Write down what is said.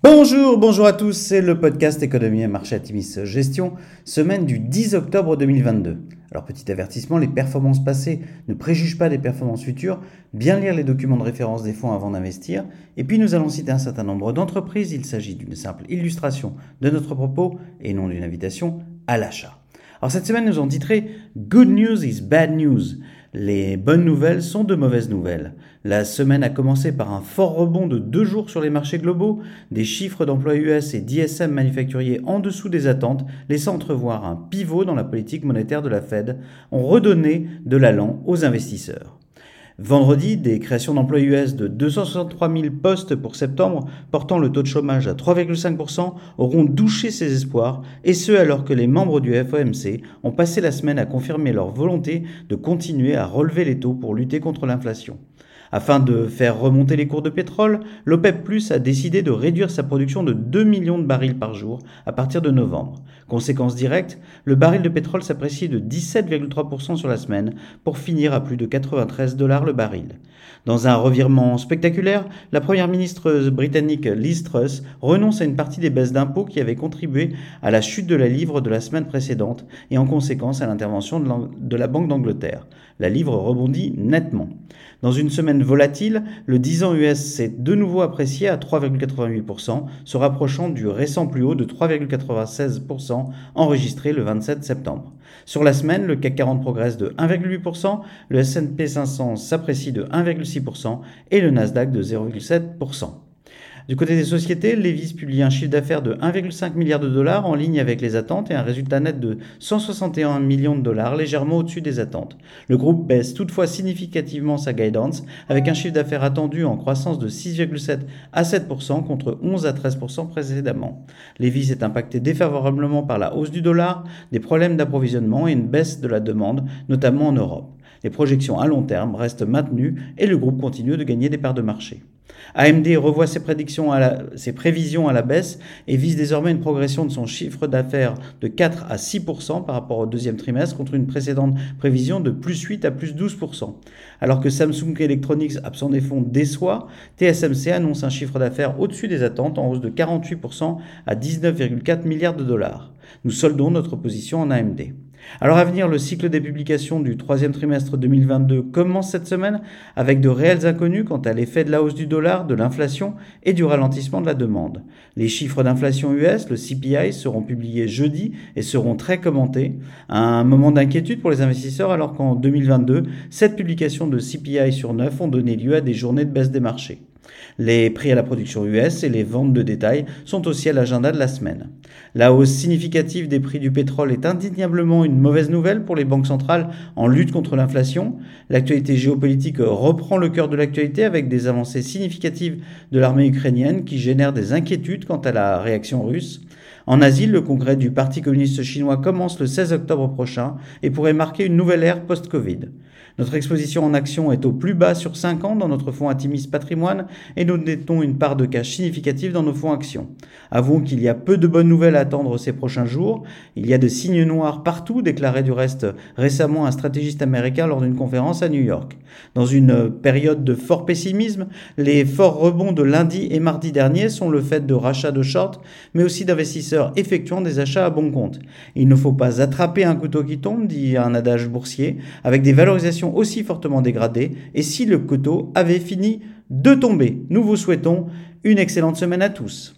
Bonjour, bonjour à tous, c'est le podcast Économie et Marché Atimis Gestion, semaine du 10 octobre 2022. Alors petit avertissement, les performances passées ne préjugent pas des performances futures, bien lire les documents de référence des fonds avant d'investir, et puis nous allons citer un certain nombre d'entreprises, il s'agit d'une simple illustration de notre propos et non d'une invitation à l'achat. Alors cette semaine nous avons titré Good News is Bad News. Les bonnes nouvelles sont de mauvaises nouvelles. La semaine a commencé par un fort rebond de deux jours sur les marchés globaux, des chiffres d'emploi US et d'ISM manufacturiers en dessous des attentes, laissant entrevoir un pivot dans la politique monétaire de la Fed, ont redonné de l'allant aux investisseurs. Vendredi, des créations d'emplois US de 263 000 postes pour septembre, portant le taux de chômage à 3,5%, auront douché ces espoirs, et ce alors que les membres du FOMC ont passé la semaine à confirmer leur volonté de continuer à relever les taux pour lutter contre l'inflation. Afin de faire remonter les cours de pétrole, l'OPEP Plus a décidé de réduire sa production de 2 millions de barils par jour à partir de novembre. Conséquence directe, le baril de pétrole s'apprécie de 17,3% sur la semaine pour finir à plus de 93 dollars le baril. Dans un revirement spectaculaire, la première ministre britannique Liz Truss renonce à une partie des baisses d'impôts qui avaient contribué à la chute de la livre de la semaine précédente et en conséquence à l'intervention de la Banque d'Angleterre. La livre rebondit nettement. Dans une semaine volatile, le 10 ans US s'est de nouveau apprécié à 3,88%, se rapprochant du récent plus haut de 3,96% enregistré le 27 septembre. Sur la semaine, le CAC 40 progresse de 1,8%, le S&P 500 s'apprécie de 1,6% et le Nasdaq de 0,7%. Du côté des sociétés, Levis publie un chiffre d'affaires de 1,5 milliard de dollars en ligne avec les attentes et un résultat net de 161 millions de dollars légèrement au-dessus des attentes. Le groupe baisse toutefois significativement sa guidance avec un chiffre d'affaires attendu en croissance de 6,7 à 7% contre 11 à 13% précédemment. Levis est impacté défavorablement par la hausse du dollar, des problèmes d'approvisionnement et une baisse de la demande, notamment en Europe. Les projections à long terme restent maintenues et le groupe continue de gagner des parts de marché. AMD revoit ses, prévisions à la baisse et vise désormais une progression de son chiffre d'affaires de 4 à 6% par rapport au deuxième trimestre contre une précédente prévision de plus 8 à plus 12%. Alors que Samsung Electronics, absent des fonds, déçoit, TSMC annonce un chiffre d'affaires au-dessus des attentes en hausse de 48% à 19,4 milliards de dollars. Nous soldons notre position en AMD. Alors à venir, le cycle des publications du troisième trimestre 2022 commence cette semaine avec de réels inconnus quant à l'effet de la hausse du dollar, de l'inflation et du ralentissement de la demande. Les chiffres d'inflation US, le CPI, seront publiés jeudi et seront très commentés. Un moment d'inquiétude pour les investisseurs alors qu'en 2022, sept publications de CPI sur 9 ont donné lieu à des journées de baisse des marchés. Les prix à la production US et les ventes de détail sont aussi à l'agenda de la semaine. La hausse significative des prix du pétrole est indéniablement une mauvaise nouvelle pour les banques centrales en lutte contre l'inflation. L'actualité géopolitique reprend le cœur de l'actualité avec des avancées significatives de l'armée ukrainienne qui génèrent des inquiétudes quant à la réaction russe. En Asie, le congrès du Parti communiste chinois commence le 16 octobre prochain et pourrait marquer une nouvelle ère post-Covid. Notre exposition en action est au plus bas sur 5 ans dans notre fonds Atimis Patrimoine et nous détenons une part de cash significative dans nos fonds actions. Avouons qu'il y a peu de bonnes nouvelles à attendre ces prochains jours. Il y a des signes noirs partout, déclarait du reste récemment un stratégiste américain lors d'une conférence à New York. Dans une période de fort pessimisme, les forts rebonds de lundi et mardi dernier sont le fait de rachats de short, mais aussi effectuant des achats à bon compte. Il ne faut pas attraper un couteau qui tombe, dit un adage boursier, avec des valorisations aussi fortement dégradée et si le couteau avait fini de tomber. Nous vous souhaitons une excellente semaine à tous.